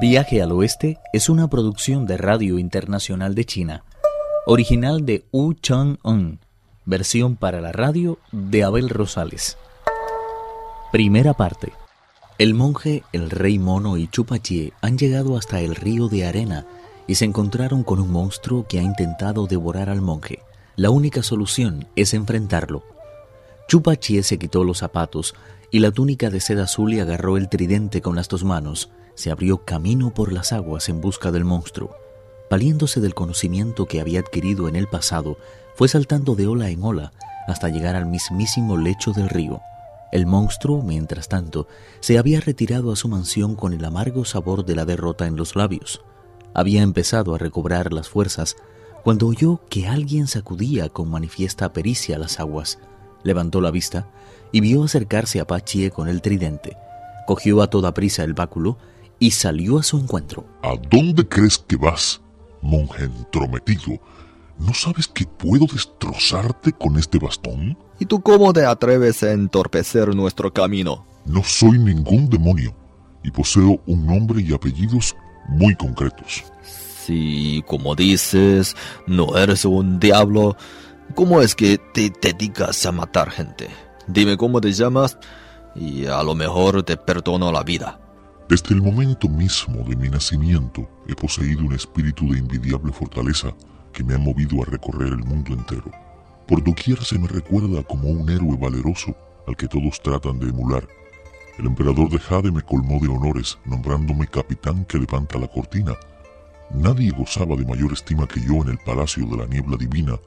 Viaje al Oeste es una producción de Radio Internacional de China, original de Wu Chang-un, versión para la radio de Abel Rosales. Primera parte. El monje, el rey mono y Chupachie han llegado hasta el río de arena y se encontraron con un monstruo que ha intentado devorar al monje. La única solución es enfrentarlo. Chupachie se quitó los zapatos y la túnica de seda azul y agarró el tridente con las dos manos se abrió camino por las aguas en busca del monstruo. Valiéndose del conocimiento que había adquirido en el pasado, fue saltando de ola en ola hasta llegar al mismísimo lecho del río. El monstruo, mientras tanto, se había retirado a su mansión con el amargo sabor de la derrota en los labios. Había empezado a recobrar las fuerzas cuando oyó que alguien sacudía con manifiesta pericia las aguas. Levantó la vista y vio acercarse a Pachie con el tridente. Cogió a toda prisa el báculo y salió a su encuentro. ¿A dónde crees que vas, monje entrometido? ¿No sabes que puedo destrozarte con este bastón? ¿Y tú cómo te atreves a entorpecer nuestro camino? No soy ningún demonio y poseo un nombre y apellidos muy concretos. Si, como dices, no eres un diablo, ¿cómo es que te dedicas a matar gente? Dime cómo te llamas y a lo mejor te perdono la vida. Desde el momento mismo de mi nacimiento he poseído un espíritu de envidiable fortaleza que me ha movido a recorrer el mundo entero. Por doquier se me recuerda como un héroe valeroso al que todos tratan de emular. El emperador de Jade me colmó de honores nombrándome capitán que levanta la cortina. Nadie gozaba de mayor estima que yo en el palacio de la niebla divina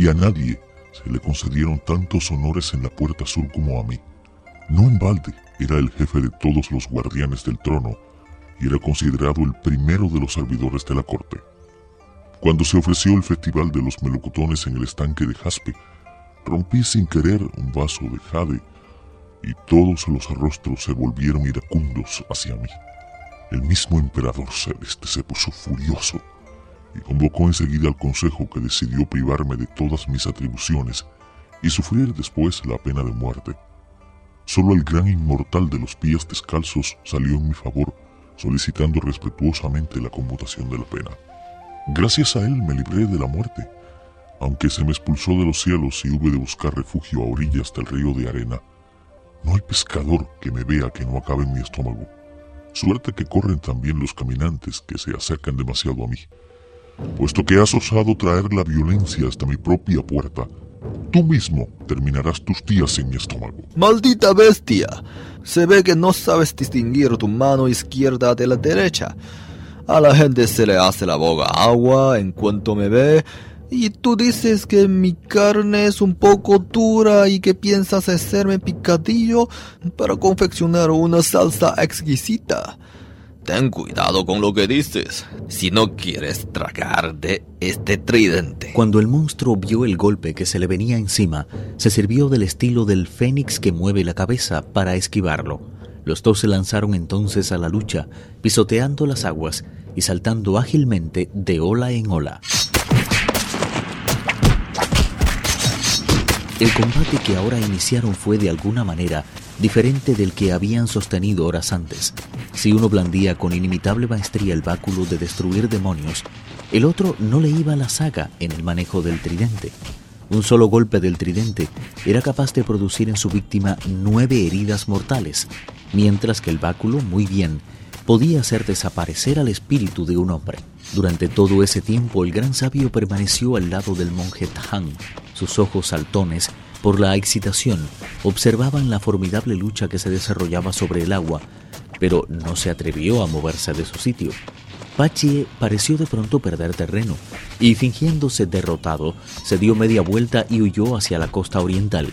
y a nadie se le concedieron tantos honores en la puerta sur como a mí. No en balde era el jefe de todos los guardianes del trono y era considerado el primero de los servidores de la corte. Cuando se ofreció el festival de los melocotones en el estanque de Jaspe, rompí sin querer un vaso de jade y todos los rostros se volvieron iracundos hacia mí. El mismo emperador celeste se puso furioso y convocó enseguida al consejo que decidió privarme de todas mis atribuciones y sufrir después la pena de muerte. Solo el gran inmortal de los pies descalzos salió en mi favor, solicitando respetuosamente la conmutación de la pena. Gracias a él me libré de la muerte, aunque se me expulsó de los cielos y hube de buscar refugio a orillas del río de arena. No hay pescador que me vea que no acabe en mi estómago. Suerte que corren también los caminantes que se acercan demasiado a mí. Puesto que has osado traer la violencia hasta mi propia puerta, Tú mismo terminarás tus días en mi estómago. ¡Maldita bestia! Se ve que no sabes distinguir tu mano izquierda de la derecha. A la gente se le hace la boca agua en cuanto me ve. Y tú dices que mi carne es un poco dura y que piensas hacerme picadillo para confeccionar una salsa exquisita. Ten cuidado con lo que dices, si no quieres tragar de este tridente. Cuando el monstruo vio el golpe que se le venía encima, se sirvió del estilo del fénix que mueve la cabeza para esquivarlo. Los dos se lanzaron entonces a la lucha, pisoteando las aguas y saltando ágilmente de ola en ola. El combate que ahora iniciaron fue de alguna manera diferente del que habían sostenido horas antes. Si uno blandía con inimitable maestría el báculo de destruir demonios, el otro no le iba a la saga en el manejo del tridente. Un solo golpe del tridente era capaz de producir en su víctima nueve heridas mortales, mientras que el báculo, muy bien, podía hacer desaparecer al espíritu de un hombre. Durante todo ese tiempo el gran sabio permaneció al lado del monje Tahan. Sus ojos saltones por la excitación, observaban la formidable lucha que se desarrollaba sobre el agua, pero no se atrevió a moverse de su sitio. Pachie pareció de pronto perder terreno y fingiéndose derrotado, se dio media vuelta y huyó hacia la costa oriental.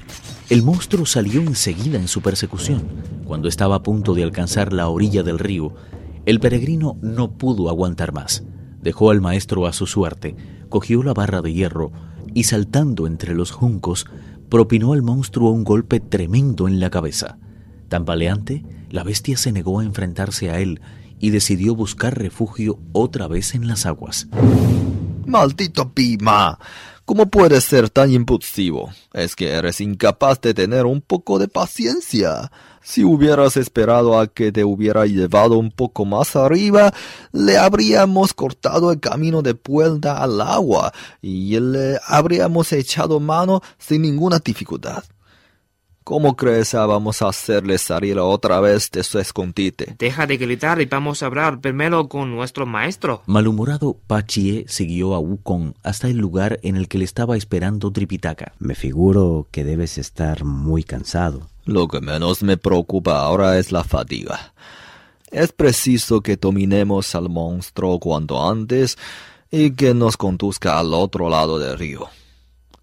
El monstruo salió enseguida en su persecución. Cuando estaba a punto de alcanzar la orilla del río, el peregrino no pudo aguantar más. Dejó al maestro a su suerte, cogió la barra de hierro y saltando entre los juncos, propinó al monstruo un golpe tremendo en la cabeza. Tambaleante, la bestia se negó a enfrentarse a él y decidió buscar refugio otra vez en las aguas. ¡Maldito Pima! ¿Cómo puedes ser tan impulsivo? Es que eres incapaz de tener un poco de paciencia. Si hubieras esperado a que te hubiera llevado un poco más arriba, le habríamos cortado el camino de vuelta al agua y le habríamos echado mano sin ninguna dificultad. ¿Cómo crees que vamos a hacerle salir otra vez de su escondite? Deja de gritar y vamos a hablar primero con nuestro maestro. Malhumorado, Pachie siguió a Wukong hasta el lugar en el que le estaba esperando Tripitaka. Me figuro que debes estar muy cansado. Lo que menos me preocupa ahora es la fatiga. Es preciso que dominemos al monstruo cuanto antes y que nos conduzca al otro lado del río.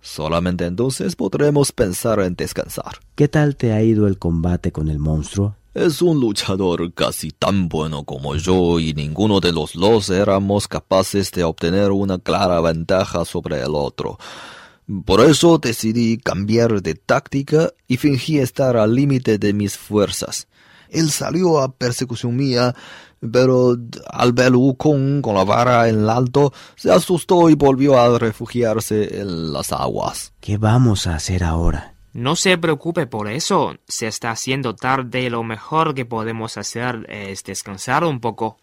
Solamente entonces podremos pensar en descansar. ¿Qué tal te ha ido el combate con el monstruo? Es un luchador casi tan bueno como yo y ninguno de los dos éramos capaces de obtener una clara ventaja sobre el otro. Por eso decidí cambiar de táctica y fingí estar al límite de mis fuerzas. Él salió a persecución mía, pero al ver Wukong con la vara en alto, se asustó y volvió a refugiarse en las aguas. ¿Qué vamos a hacer ahora? No se preocupe por eso. Se está haciendo tarde y lo mejor que podemos hacer es descansar un poco.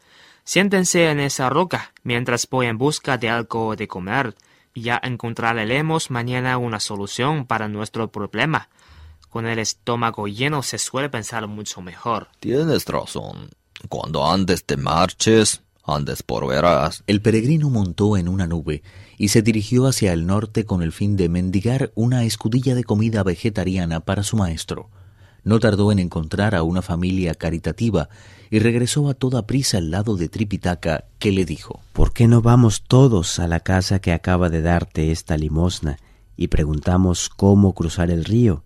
Siéntense en esa roca mientras voy en busca de algo de comer. Ya encontraremos mañana una solución para nuestro problema. Con el estómago lleno se suele pensar mucho mejor. Tienes razón. Cuando antes te marches, andes por verás. El peregrino montó en una nube y se dirigió hacia el norte con el fin de mendigar una escudilla de comida vegetariana para su maestro. No tardó en encontrar a una familia caritativa y regresó a toda prisa al lado de Tripitaka, que le dijo ¿Por qué no vamos todos a la casa que acaba de darte esta limosna y preguntamos cómo cruzar el río?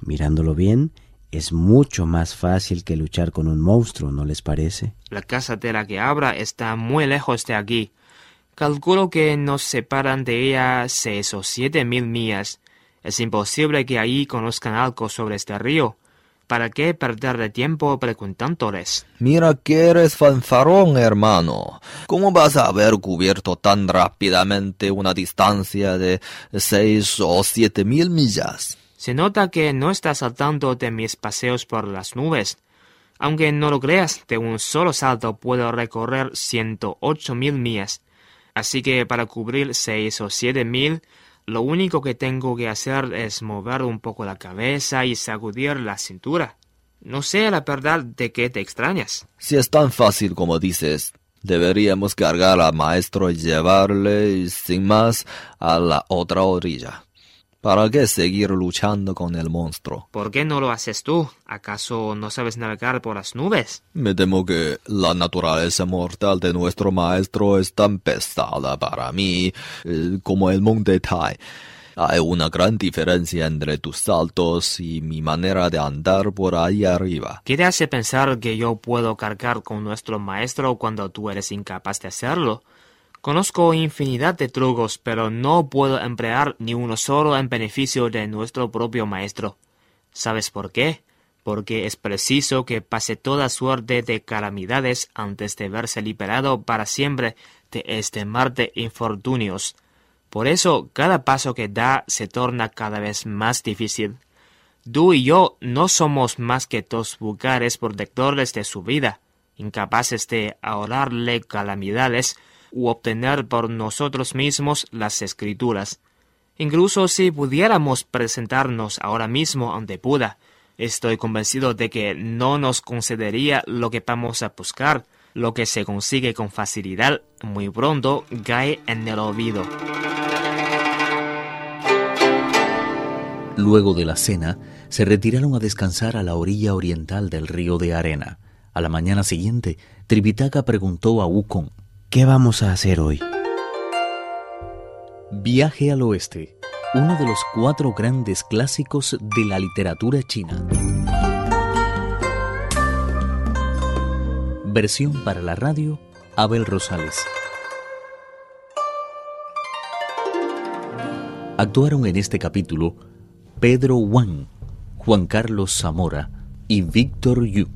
Mirándolo bien, es mucho más fácil que luchar con un monstruo, ¿no les parece? La casa de la que habla está muy lejos de aquí. Calculo que nos separan de ella seis o siete mil millas. Es imposible que ahí conozcan algo sobre este río. ¿Para qué perder de tiempo preguntándoles? Mira que eres fanfarrón, hermano. ¿Cómo vas a haber cubierto tan rápidamente una distancia de seis o siete mil millas? Se nota que no estás saltando de mis paseos por las nubes. Aunque no lo creas, de un solo salto puedo recorrer 108 mil millas. Así que para cubrir seis o siete mil, lo único que tengo que hacer es mover un poco la cabeza y sacudir la cintura. No sé la verdad de qué te extrañas. Si es tan fácil como dices, deberíamos cargar al maestro y llevarle sin más a la otra orilla. ¿Para qué seguir luchando con el monstruo? ¿Por qué no lo haces tú? ¿Acaso no sabes navegar por las nubes? Me temo que la naturaleza mortal de nuestro maestro es tan pesada para mí eh, como el monte Tai. Hay una gran diferencia entre tus saltos y mi manera de andar por ahí arriba. ¿Qué te hace pensar que yo puedo cargar con nuestro maestro cuando tú eres incapaz de hacerlo? Conozco infinidad de trucos, pero no puedo emplear ni uno solo en beneficio de nuestro propio maestro. ¿Sabes por qué? Porque es preciso que pase toda suerte de calamidades antes de verse liberado para siempre de este mar de infortunios. Por eso cada paso que da se torna cada vez más difícil. Tú y yo no somos más que dos vulgares protectores de su vida, incapaces de ahorrarle calamidades u obtener por nosotros mismos las escrituras. Incluso si pudiéramos presentarnos ahora mismo ante Buda, estoy convencido de que no nos concedería lo que vamos a buscar. Lo que se consigue con facilidad muy pronto cae en el olvido. Luego de la cena, se retiraron a descansar a la orilla oriental del río de arena. A la mañana siguiente, Tripitaka preguntó a Wukong ¿Qué vamos a hacer hoy? Viaje al oeste, uno de los cuatro grandes clásicos de la literatura china. Versión para la radio, Abel Rosales. Actuaron en este capítulo Pedro Wang, Juan Carlos Zamora y Víctor Yu.